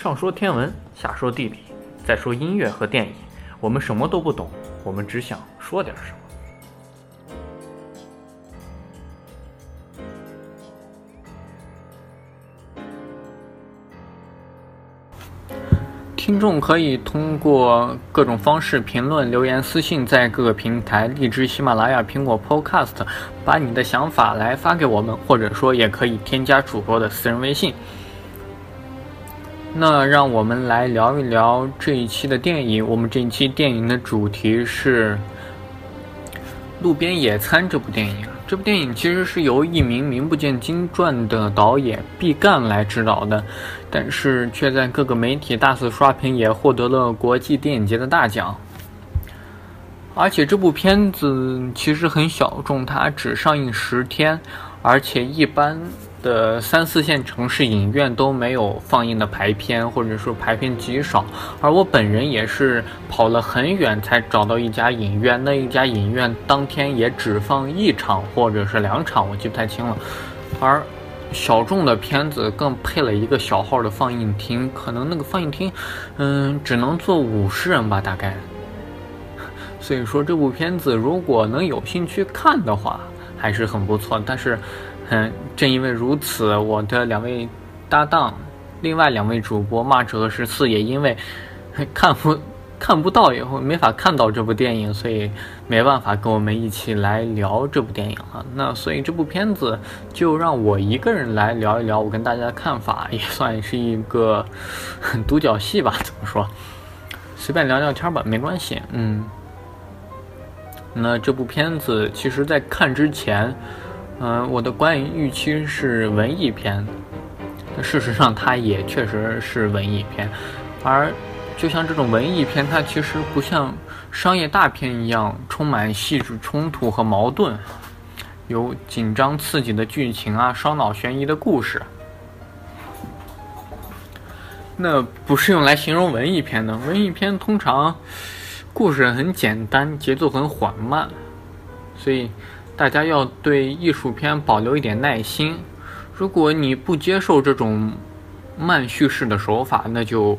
上说天文，下说地理，再说音乐和电影，我们什么都不懂，我们只想说点什么。听众可以通过各种方式评论、留言、私信，在各个平台荔枝、喜马拉雅、苹果 Podcast，把你的想法来发给我们，或者说也可以添加主播的私人微信。那让我们来聊一聊这一期的电影。我们这一期电影的主题是《路边野餐》这部电影。这部电影其实是由一名名不见经传的导演毕赣来执导的，但是却在各个媒体大肆刷屏，也获得了国际电影节的大奖。而且这部片子其实很小众，它只上映十天，而且一般。的三四线城市影院都没有放映的排片，或者说排片极少。而我本人也是跑了很远才找到一家影院，那一家影院当天也只放一场或者是两场，我记不太清了。而小众的片子更配了一个小号的放映厅，可能那个放映厅，嗯，只能坐五十人吧，大概。所以说这部片子如果能有兴趣看的话，还是很不错。但是。嗯，正因为如此，我的两位搭档，另外两位主播骂者和十四也因为看不看不到以后没法看到这部电影，所以没办法跟我们一起来聊这部电影了。那所以这部片子就让我一个人来聊一聊，我跟大家的看法，也算是一个 独角戏吧。怎么说？随便聊聊天吧，没关系。嗯，那这部片子其实在看之前。嗯，我的观影预期是文艺片，事实上它也确实是文艺片，而就像这种文艺片，它其实不像商业大片一样充满戏剧冲突和矛盾，有紧张刺激的剧情啊，烧脑悬疑的故事，那不是用来形容文艺片的。文艺片通常故事很简单，节奏很缓慢，所以。大家要对艺术片保留一点耐心。如果你不接受这种慢叙事的手法，那就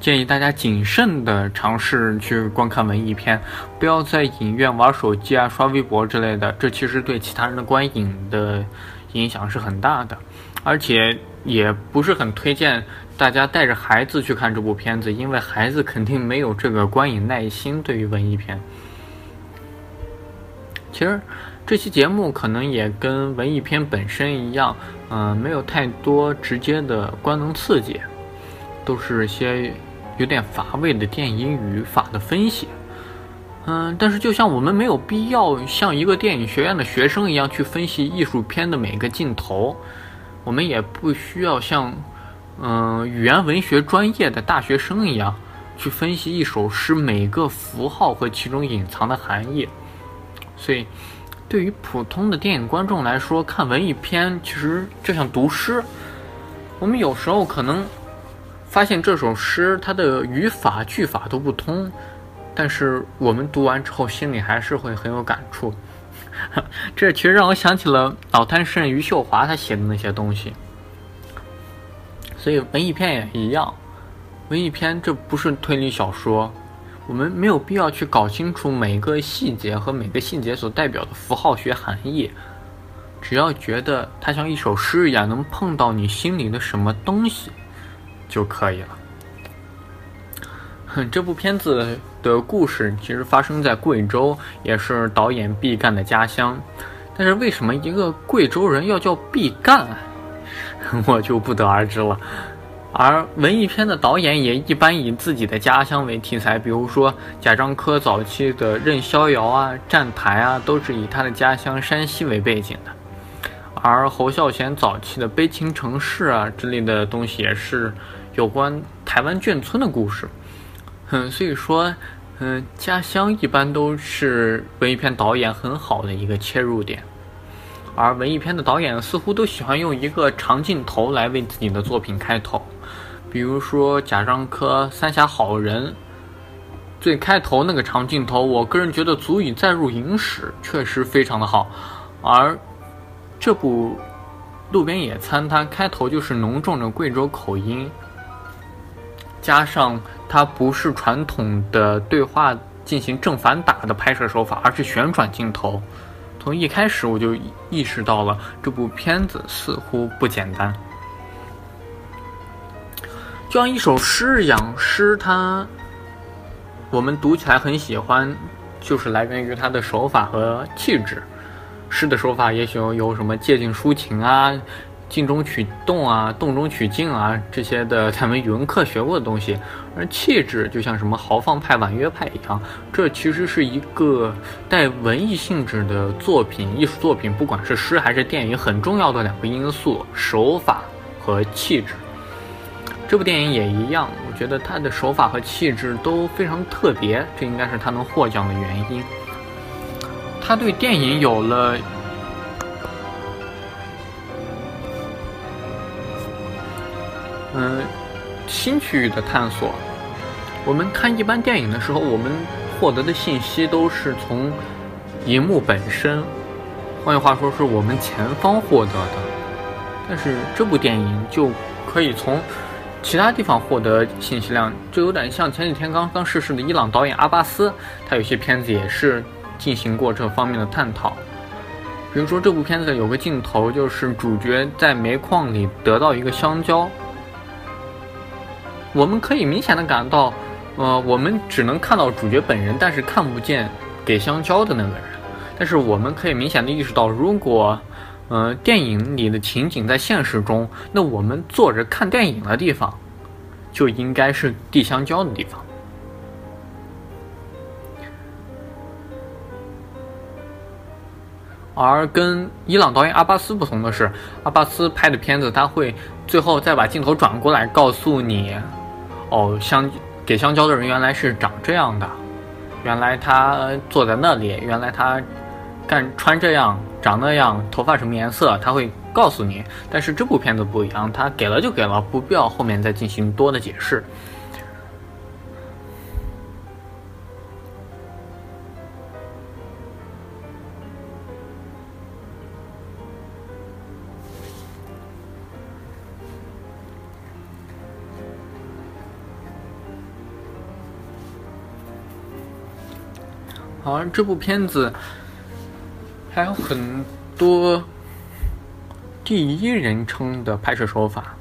建议大家谨慎的尝试去观看文艺片，不要在影院玩手机啊、刷微博之类的。这其实对其他人的观影的影响是很大的，而且也不是很推荐大家带着孩子去看这部片子，因为孩子肯定没有这个观影耐心。对于文艺片，其实。这期节目可能也跟文艺片本身一样，嗯，没有太多直接的官能刺激，都是些有点乏味的电影语法的分析。嗯，但是就像我们没有必要像一个电影学院的学生一样去分析艺术片的每个镜头，我们也不需要像嗯语言文学专业的大学生一样去分析一首诗每个符号和其中隐藏的含义，所以。对于普通的电影观众来说，看文艺片其实就像读诗。我们有时候可能发现这首诗它的语法句法都不通，但是我们读完之后心里还是会很有感触。这其实让我想起了老滩诗人余秀华他写的那些东西。所以文艺片也一样，文艺片这不是推理小说。我们没有必要去搞清楚每个细节和每个细节所代表的符号学含义，只要觉得它像一首诗一样，能碰到你心里的什么东西就可以了。这部片子的故事其实发生在贵州，也是导演毕赣的家乡。但是为什么一个贵州人要叫毕赣，我就不得而知了。而文艺片的导演也一般以自己的家乡为题材，比如说贾樟柯早期的《任逍遥》啊、《站台》啊，都是以他的家乡山西为背景的。而侯孝贤早期的《悲情城市》啊之类的东西，也是有关台湾眷村的故事。嗯，所以说，嗯，家乡一般都是文艺片导演很好的一个切入点。而文艺片的导演似乎都喜欢用一个长镜头来为自己的作品开头。比如说贾樟柯《三峡好人》最开头那个长镜头，我个人觉得足以载入影史，确实非常的好。而这部《路边野餐》，它开头就是浓重的贵州口音，加上它不是传统的对话进行正反打的拍摄手法，而是旋转镜头。从一开始我就意识到了这部片子似乎不简单，就像一首诗一样，诗它我们读起来很喜欢，就是来源于它的手法和气质。诗的手法也许有什么借景抒情啊。静中取动啊，动中取静啊，这些的 咱们语文课学过的东西。而气质就像什么豪放派、婉约派一样，这其实是一个带文艺性质的作品，艺术作品，不管是诗还是电影，很重要的两个因素：手法和气质。这部电影也一样，我觉得它的手法和气质都非常特别，这应该是它能获奖的原因。他对电影有了。嗯，新区域的探索。我们看一般电影的时候，我们获得的信息都是从荧幕本身，换句话说，是我们前方获得的。但是这部电影就可以从其他地方获得信息量，就有点像前几天刚刚逝世的伊朗导演阿巴斯，他有些片子也是进行过这方面的探讨。比如说这部片子有个镜头，就是主角在煤矿里得到一个香蕉。我们可以明显的感到，呃，我们只能看到主角本人，但是看不见给香蕉的那个人。但是我们可以明显的意识到，如果，呃，电影里的情景在现实中，那我们坐着看电影的地方，就应该是递香蕉的地方。而跟伊朗导演阿巴斯不同的是，阿巴斯拍的片子，他会最后再把镜头转过来，告诉你。哦，香给香蕉的人原来是长这样的，原来他坐在那里，原来他干穿这样，长那样，头发什么颜色，他会告诉你。但是这部片子不一样，他给了就给了，不必要后面再进行多的解释。好像这部片子还有很多第一人称的拍摄手法，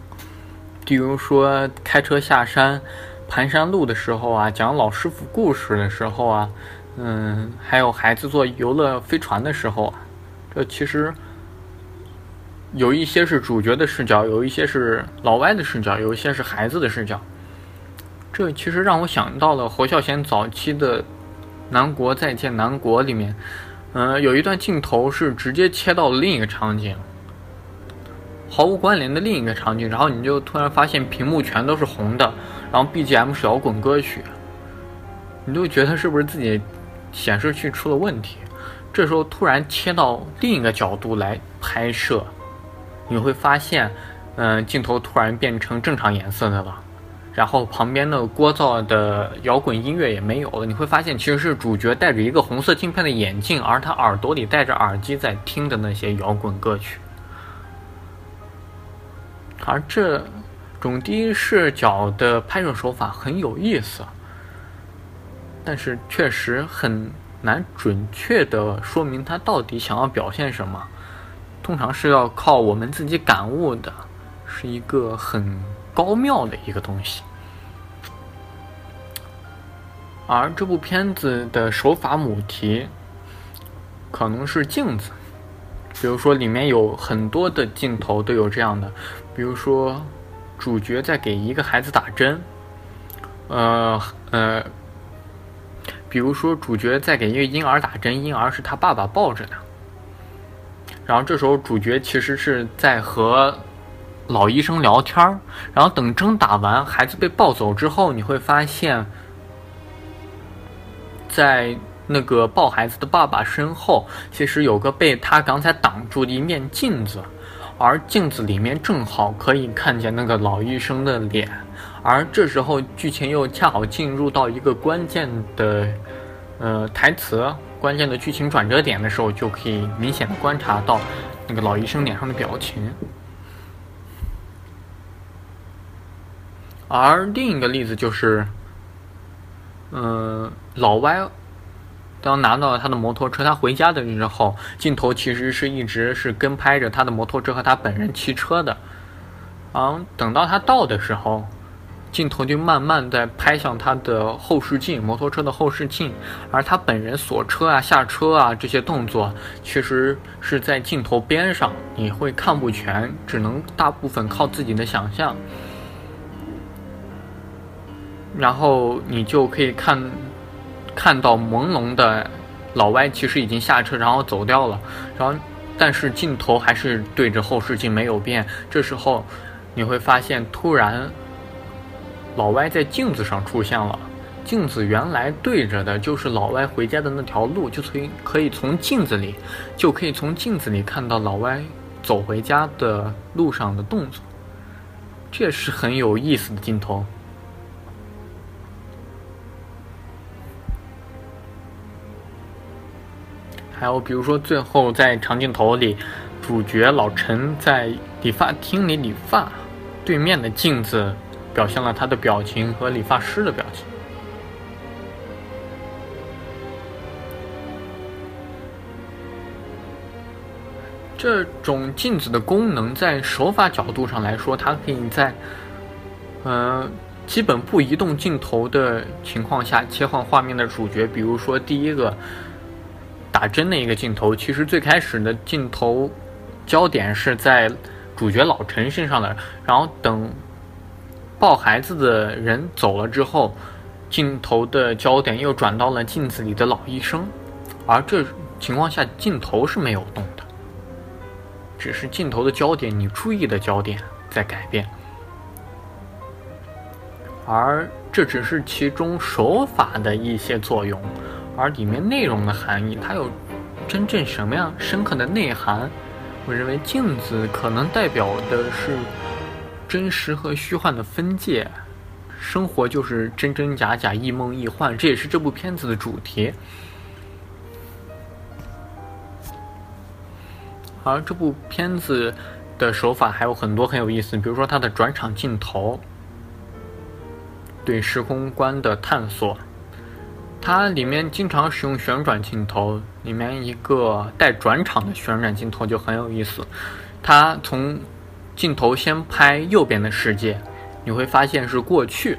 比如说开车下山、盘山路的时候啊，讲老师傅故事的时候啊，嗯，还有孩子坐游乐飞船的时候，这其实有一些是主角的视角，有一些是老外的视角，有一些是孩子的视角。这其实让我想到了侯孝贤早期的。南国再见南国里面，嗯，有一段镜头是直接切到另一个场景，毫无关联的另一个场景，然后你就突然发现屏幕全都是红的，然后 BGM 是摇滚歌曲，你就觉得是不是自己显示器出了问题？这时候突然切到另一个角度来拍摄，你会发现，嗯，镜头突然变成正常颜色的了。然后旁边的聒噪的摇滚音乐也没有了，你会发现其实是主角戴着一个红色镜片的眼镜，而他耳朵里戴着耳机在听的那些摇滚歌曲。而这种第一视角的拍摄手法很有意思，但是确实很难准确的说明他到底想要表现什么，通常是要靠我们自己感悟的，是一个很。高妙的一个东西，而这部片子的手法母题可能是镜子，比如说里面有很多的镜头都有这样的，比如说主角在给一个孩子打针，呃呃，比如说主角在给一个婴儿打针，婴儿是他爸爸抱着的，然后这时候主角其实是在和。老医生聊天儿，然后等针打完，孩子被抱走之后，你会发现，在那个抱孩子的爸爸身后，其实有个被他刚才挡住的一面镜子，而镜子里面正好可以看见那个老医生的脸，而这时候剧情又恰好进入到一个关键的呃台词、关键的剧情转折点的时候，就可以明显的观察到那个老医生脸上的表情。而另一个例子就是，嗯，老歪当拿到了他的摩托车，他回家的时候，镜头其实是一直是跟拍着他的摩托车和他本人骑车的。嗯，等到他到的时候。镜头就慢慢在拍向他的后视镜，摩托车的后视镜，而他本人锁车啊、下车啊这些动作，其实是在镜头边上，你会看不全，只能大部分靠自己的想象。然后你就可以看，看到朦胧的老歪其实已经下车，然后走掉了。然后，但是镜头还是对着后视镜没有变。这时候，你会发现突然。老歪在镜子上出现了，镜子原来对着的就是老歪回家的那条路，就从可以从镜子里，就可以从镜子里看到老歪走回家的路上的动作，这是很有意思的镜头。还有比如说最后在长镜头里，主角老陈在理发厅里理发，对面的镜子。表现了他的表情和理发师的表情。这种镜子的功能，在手法角度上来说，它可以在，呃，基本不移动镜头的情况下切换画面的主角。比如说，第一个打针的一个镜头，其实最开始的镜头焦点是在主角老陈身上的，然后等。抱孩子的人走了之后，镜头的焦点又转到了镜子里的老医生，而这情况下镜头是没有动的，只是镜头的焦点，你注意的焦点在改变，而这只是其中手法的一些作用，而里面内容的含义，它有真正什么样深刻的内涵？我认为镜子可能代表的是。真实和虚幻的分界，生活就是真真假假、亦梦亦幻，这也是这部片子的主题。而这部片子的手法还有很多很有意思，比如说它的转场镜头，对时空观的探索，它里面经常使用旋转镜头，里面一个带转场的旋转镜头就很有意思，它从。镜头先拍右边的世界，你会发现是过去。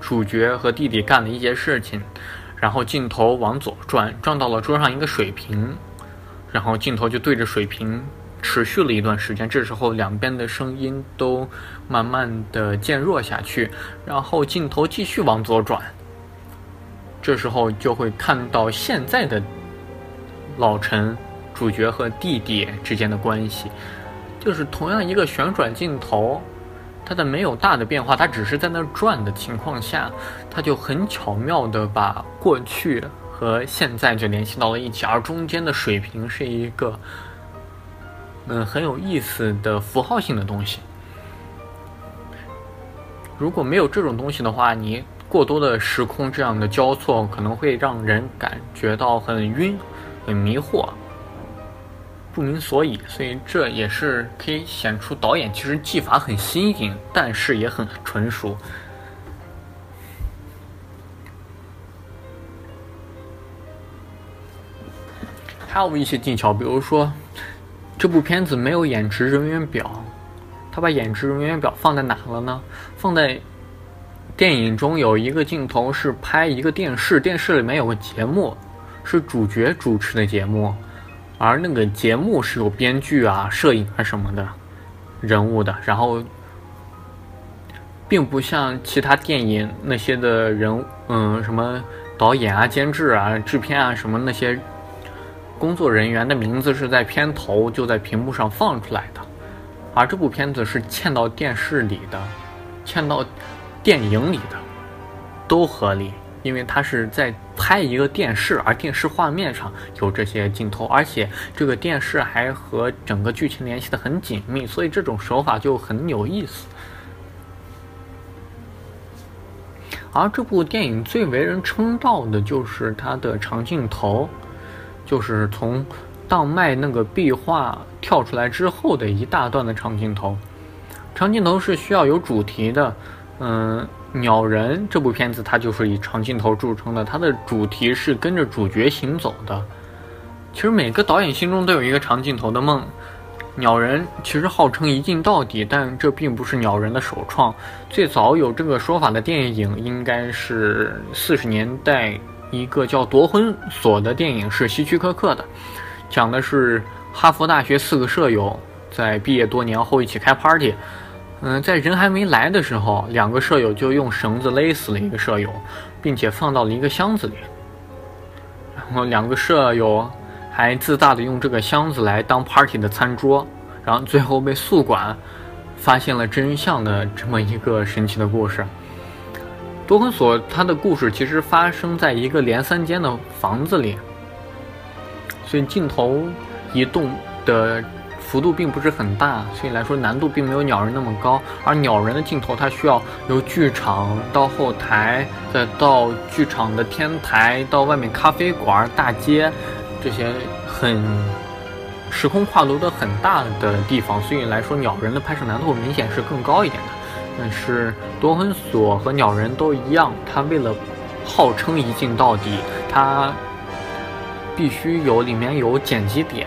主角和弟弟干了一些事情，然后镜头往左转，转到了桌上一个水瓶，然后镜头就对着水瓶持续了一段时间。这时候两边的声音都慢慢的渐弱下去，然后镜头继续往左转，这时候就会看到现在的老陈主角和弟弟之间的关系。就是同样一个旋转镜头，它的没有大的变化，它只是在那转的情况下，它就很巧妙的把过去和现在就联系到了一起，而中间的水平是一个，嗯，很有意思的符号性的东西。如果没有这种东西的话，你过多的时空这样的交错，可能会让人感觉到很晕、很迷惑。不明所以，所以这也是可以显出导演其实技法很新颖，但是也很纯熟。还有一些技巧，比如说这部片子没有演职人员表，他把演职人员表放在哪了呢？放在电影中有一个镜头是拍一个电视，电视里面有个节目，是主角主持的节目。而那个节目是有编剧啊、摄影啊什么的人物的，然后并不像其他电影那些的人，嗯，什么导演啊、监制啊、制片啊什么那些工作人员的名字是在片头就在屏幕上放出来的，而这部片子是嵌到电视里的、嵌到电影里的，都合理。因为它是在拍一个电视，而电视画面上有这些镜头，而且这个电视还和整个剧情联系的很紧密，所以这种手法就很有意思。而这部电影最为人称道的就是它的长镜头，就是从当麦那个壁画跳出来之后的一大段的长镜头。长镜头是需要有主题的。嗯，鸟人这部片子它就是以长镜头著称的，它的主题是跟着主角行走的。其实每个导演心中都有一个长镜头的梦。鸟人其实号称一镜到底，但这并不是鸟人的首创。最早有这个说法的电影应该是四十年代一个叫《夺魂锁》的电影，是希区柯克的，讲的是哈佛大学四个舍友在毕业多年后一起开 party。嗯，在人还没来的时候，两个舍友就用绳子勒死了一个舍友，并且放到了一个箱子里。然后两个舍友。还自大的用这个箱子来当 party 的餐桌，然后最后被宿管发现了真相的这么一个神奇的故事。多魂锁它的故事其实发生在一个连三间的房子里，所以镜头移动的幅度并不是很大，所以来说难度并没有鸟人那么高。而鸟人的镜头它需要由剧场到后台，再到剧场的天台，到外面咖啡馆、大街。这些很时空跨度的很大的地方，所以来说，鸟人的拍摄难度明显是更高一点的。但是夺魂锁和鸟人都一样，它为了号称一镜到底，它必须有里面有剪辑点，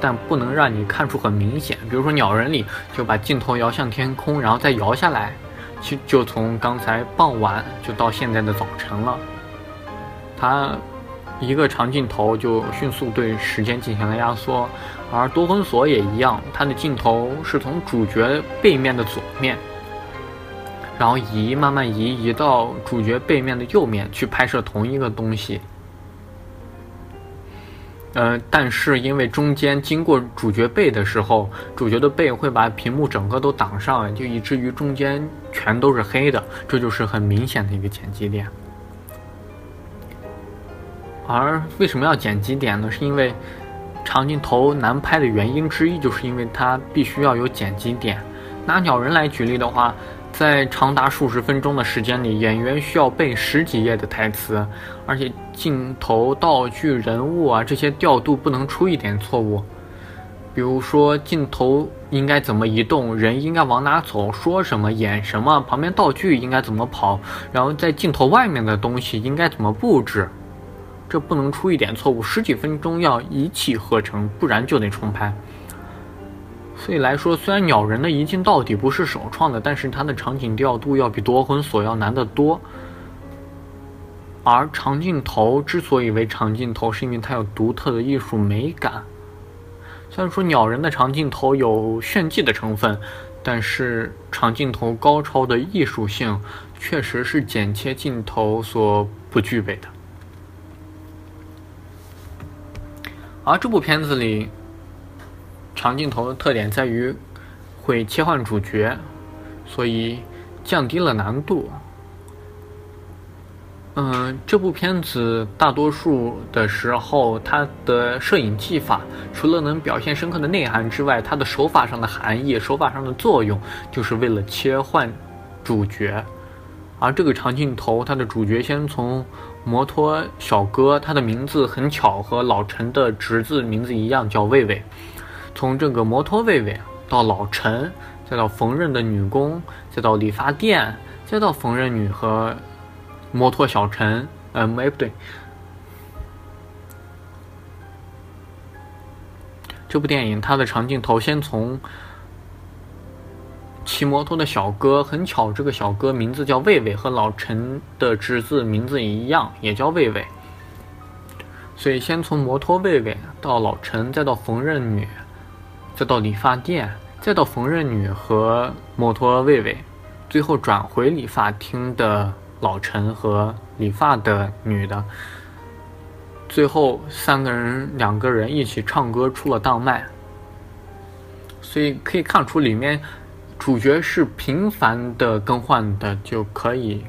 但不能让你看出很明显。比如说鸟人里就把镜头摇向天空，然后再摇下来，就就从刚才傍晚就到现在的早晨了。它。一个长镜头就迅速对时间进行了压缩，而夺魂锁也一样，它的镜头是从主角背面的左面，然后移慢慢移移到主角背面的右面去拍摄同一个东西。呃，但是因为中间经过主角背的时候，主角的背会把屏幕整个都挡上，就以至于中间全都是黑的，这就是很明显的一个剪辑点。而为什么要剪辑点呢？是因为长镜头难拍的原因之一，就是因为它必须要有剪辑点。拿鸟人来举例的话，在长达数十分钟的时间里，演员需要背十几页的台词，而且镜头、道具、人物啊这些调度不能出一点错误。比如说镜头应该怎么移动，人应该往哪走，说什么，演什么，旁边道具应该怎么跑，然后在镜头外面的东西应该怎么布置。这不能出一点错误，十几分钟要一气呵成，不然就得重拍。所以来说，虽然鸟人的一镜到底不是首创的，但是它的场景调度要比夺魂锁要难得多。而长镜头之所以为长镜头，是因为它有独特的艺术美感。虽然说鸟人的长镜头有炫技的成分，但是长镜头高超的艺术性，确实是剪切镜头所不具备的。而这部片子里，长镜头的特点在于会切换主角，所以降低了难度。嗯，这部片子大多数的时候，它的摄影技法除了能表现深刻的内涵之外，它的手法上的含义、手法上的作用，就是为了切换主角。而这个长镜头，它的主角先从。摩托小哥，他的名字很巧，和老陈的侄子名字一样，叫魏魏。从这个摩托卫卫到老陈，再到缝纫的女工，再到理发店，再到缝纫女和摩托小陈。嗯，哎不对，这部电影它的长镜头先从。骑摩托的小哥很巧，这个小哥名字叫魏魏，和老陈的侄子名字一样，也叫魏魏。所以先从摩托魏魏到老陈，再到缝纫女，再到理发店，再到缝纫女和摩托卫卫，最后转回理发厅的老陈和理发的女的，最后三个人两个人一起唱歌出了档麦。所以可以看出里面。主角是频繁的更换的，就可以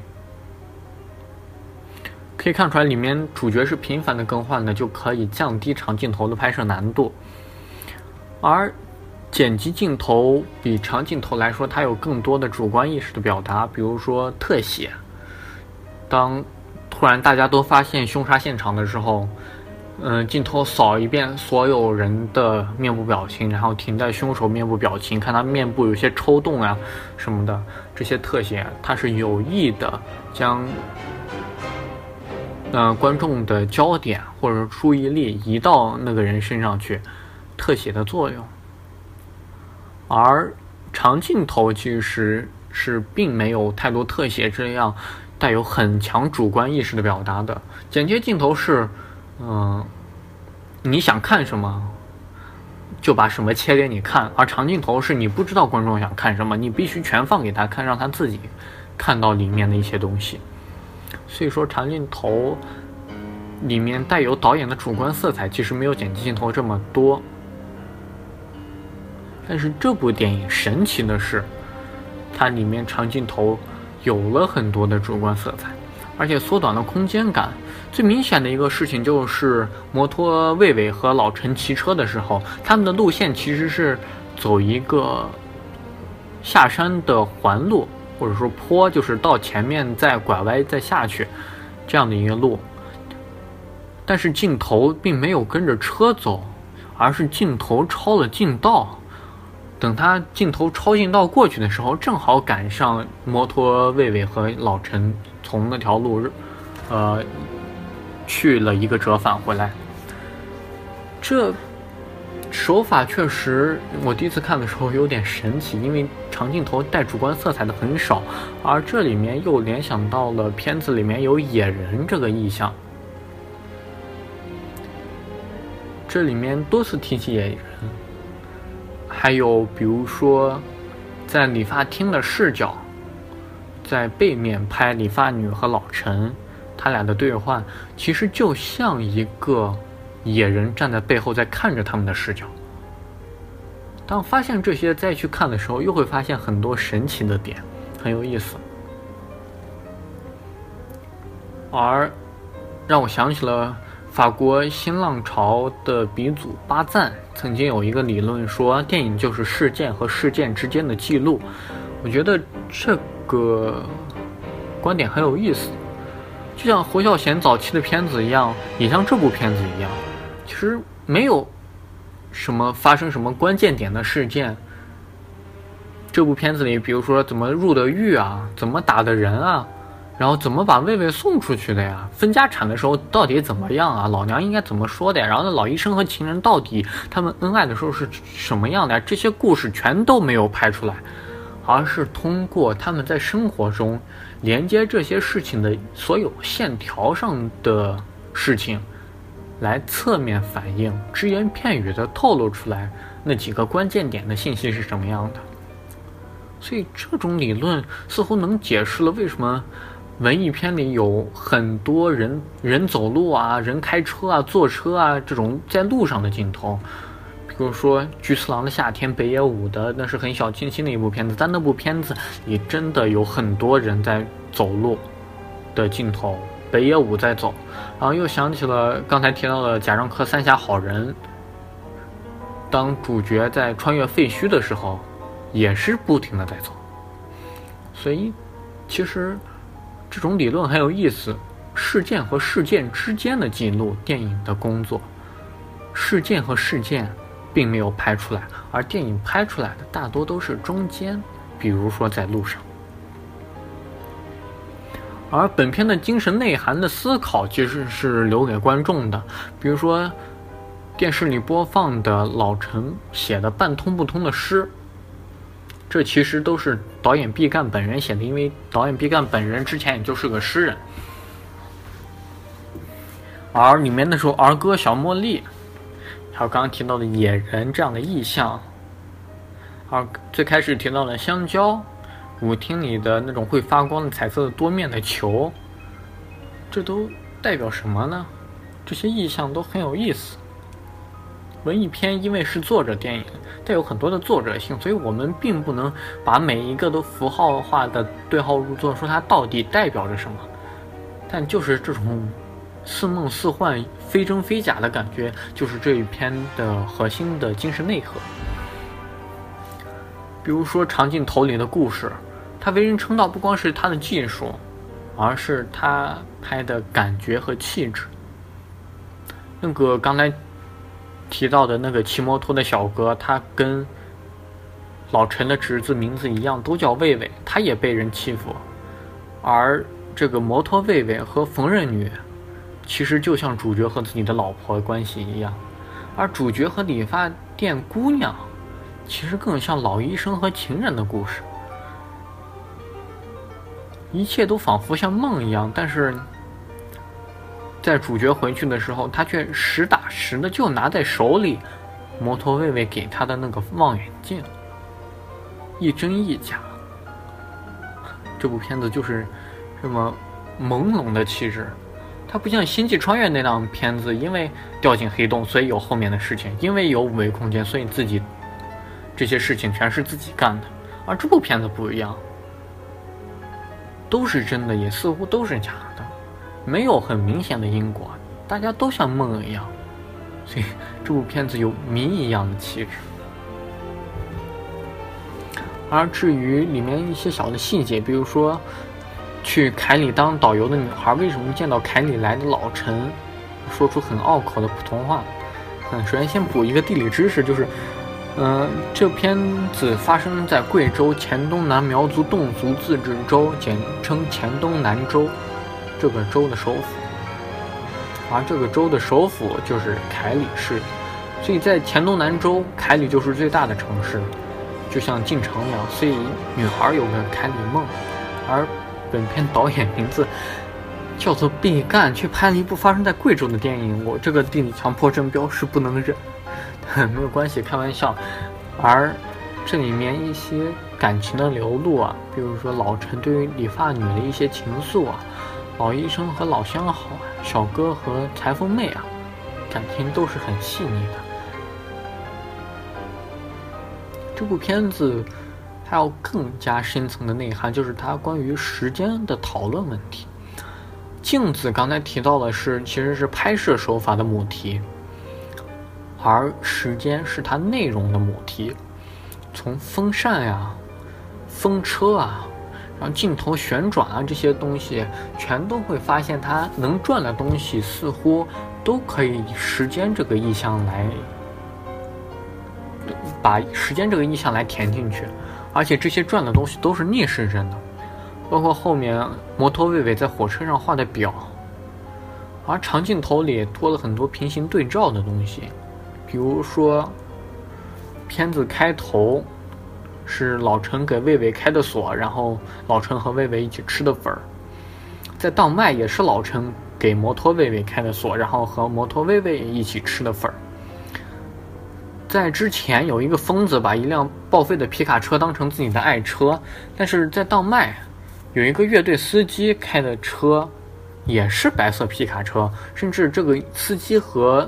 可以看出来，里面主角是频繁的更换的，就可以降低长镜头的拍摄难度。而剪辑镜头比长镜头来说，它有更多的主观意识的表达，比如说特写。当突然大家都发现凶杀现场的时候，嗯，镜头扫一遍所有人的面部表情，然后停在凶手面部表情，看他面部有些抽动啊什么的，这些特写，它是有意的将，呃，观众的焦点或者注意力移到那个人身上去，特写的作用。而长镜头其实是并没有太多特写这样带有很强主观意识的表达的，剪接镜头是。嗯，你想看什么，就把什么切给你看。而长镜头是你不知道观众想看什么，你必须全放给他看，让他自己看到里面的一些东西。所以说，长镜头里面带有导演的主观色彩，其实没有剪辑镜头这么多。但是这部电影神奇的是，它里面长镜头有了很多的主观色彩。而且缩短了空间感。最明显的一个事情就是摩托魏伟和老陈骑车的时候，他们的路线其实是走一个下山的环路，或者说坡，就是到前面再拐弯再下去这样的一个路。但是镜头并没有跟着车走，而是镜头超了近道。等他镜头超近道过去的时候，正好赶上摩托魏魏和老陈。从那条路，呃，去了一个折返回来。这手法确实，我第一次看的时候有点神奇，因为长镜头带主观色彩的很少，而这里面又联想到了片子里面有野人这个意象。这里面多次提起野人，还有比如说在理发厅的视角。在背面拍理发女和老陈，他俩的对话其实就像一个野人站在背后在看着他们的视角。当发现这些再去看的时候，又会发现很多神奇的点，很有意思。而让我想起了法国新浪潮的鼻祖巴赞曾经有一个理论说，电影就是事件和事件之间的记录。我觉得这。个观点很有意思，就像侯孝贤早期的片子一样，也像这部片子一样，其实没有什么发生什么关键点的事件。这部片子里，比如说怎么入的狱啊，怎么打的人啊，然后怎么把魏魏送出去的呀，分家产的时候到底怎么样啊，老娘应该怎么说的呀，然后那老医生和情人到底他们恩爱的时候是什么样的呀？这些故事全都没有拍出来。而是通过他们在生活中连接这些事情的所有线条上的事情，来侧面反映只言片语的透露出来那几个关键点的信息是什么样的。所以这种理论似乎能解释了为什么文艺片里有很多人人走路啊、人开车啊、坐车啊这种在路上的镜头。比如说《菊次郎的夏天》北野武的，那是很小清新的一部片子，但那部片子里真的有很多人在走路的镜头，北野武在走，然后又想起了刚才提到的贾樟柯《三峡好人》，当主角在穿越废墟的时候，也是不停的在走，所以其实这种理论很有意思，事件和事件之间的记录，电影的工作，事件和事件。并没有拍出来，而电影拍出来的大多都是中间，比如说在路上。而本片的精神内涵的思考其实是留给观众的，比如说电视里播放的老陈写的半通不通的诗，这其实都是导演毕赣本人写的，因为导演毕赣本人之前也就是个诗人。而里面那首儿歌《小茉莉》。还有刚刚提到的野人这样的意象，而最开始提到的香蕉，舞厅里的那种会发光的彩色的多面的球，这都代表什么呢？这些意象都很有意思。文艺片因为是作者电影，带有很多的作者性，所以我们并不能把每一个都符号化的对号入座，说它到底代表着什么。但就是这种。似梦似幻、非真非假的感觉，就是这一篇的核心的精神内核。比如说长镜头里的故事，他为人称道不光是他的技术，而是他拍的感觉和气质。那个刚才提到的那个骑摩托的小哥，他跟老陈的侄子名字一样，都叫魏魏，他也被人欺负。而这个摩托魏魏和缝纫女，其实就像主角和自己的老婆关系一样，而主角和理发店姑娘，其实更像老医生和情人的故事。一切都仿佛像梦一样，但是。在主角回去的时候，他却实打实的就拿在手里，摩托卫卫给他的那个望远镜，一真一假。这部片子就是这么朦胧的气质，它不像《星际穿越》那档片子，因为掉进黑洞，所以有后面的事情；因为有五维空间，所以自己这些事情全是自己干的。而这部片子不一样，都是真的，也似乎都是假的。没有很明显的因果，大家都像梦一样，所以这部片子有谜一样的气质。而至于里面一些小的细节，比如说去凯里当导游的女孩为什么见到凯里来的老陈，说出很拗口的普通话？嗯，首先先补一个地理知识，就是，嗯，这片子发生在贵州黔东南苗族侗族自治州，简称黔东南州。这个州的首府，而这个州的首府就是凯里市，所以在黔东南州，凯里就是最大的城市，就像进城一样。所以女孩有个凯里梦，而本片导演名字叫做毕赣，却拍了一部发生在贵州的电影，我这个地理强迫症表示不能忍，没有关系，开玩笑。而这里面一些感情的流露啊，比如说老陈对于理发女的一些情愫啊。老医生和老相好啊，小哥和裁缝妹啊，感情都是很细腻的。这部片子还有更加深层的内涵，就是它关于时间的讨论问题。镜子刚才提到的是，其实是拍摄手法的母题，而时间是它内容的母题。从风扇呀，风车啊。然后镜头旋转啊，这些东西全都会发现，它能转的东西似乎都可以以时间这个意象来把时间这个意象来填进去，而且这些转的东西都是逆时针的，包括后面摩托魏魏在火车上画的表，而长镜头里多了很多平行对照的东西，比如说片子开头。是老陈给魏魏开的锁，然后老陈和魏魏一起吃的粉儿。在当麦也是老陈给摩托魏魏开的锁，然后和摩托魏魏一起吃的粉儿。在之前有一个疯子把一辆报废的皮卡车当成自己的爱车，但是在当麦有一个乐队司机开的车也是白色皮卡车，甚至这个司机和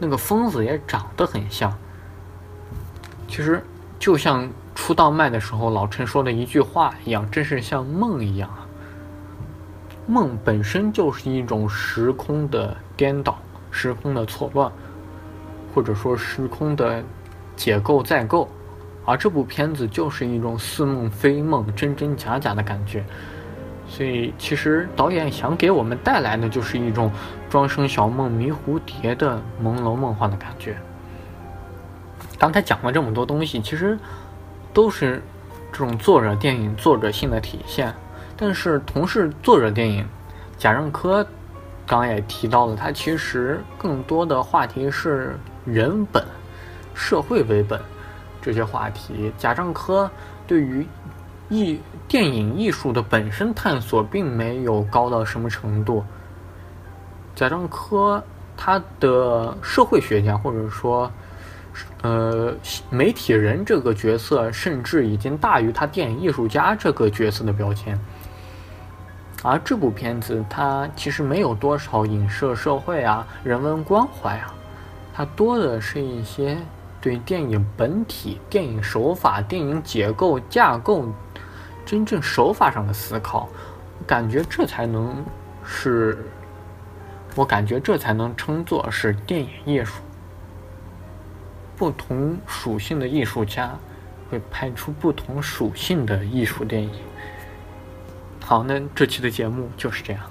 那个疯子也长得很像。其实就像。出道卖的时候，老陈说的一句话一样，真是像梦一样啊！梦本身就是一种时空的颠倒、时空的错乱，或者说时空的解构再构，而这部片子就是一种似梦非梦、真真假假的感觉。所以，其实导演想给我们带来的就是一种庄生晓梦迷蝴蝶的朦胧梦幻的感觉。刚才讲了这么多东西，其实。都是这种作者电影作者性的体现，但是同是作者电影，贾樟柯刚刚也提到了，他其实更多的话题是人本、社会为本这些话题。贾樟柯对于艺电影艺术的本身探索并没有高到什么程度。贾樟柯他的社会学家或者说。呃，媒体人这个角色甚至已经大于他电影艺术家这个角色的标签。而这部片子，它其实没有多少影射社会啊、人文关怀啊，它多的是一些对电影本体、电影手法、电影结构架构真正手法上的思考。感觉这才能是，我感觉这才能称作是电影艺术。不同属性的艺术家会拍出不同属性的艺术电影。好，那这期的节目就是这样。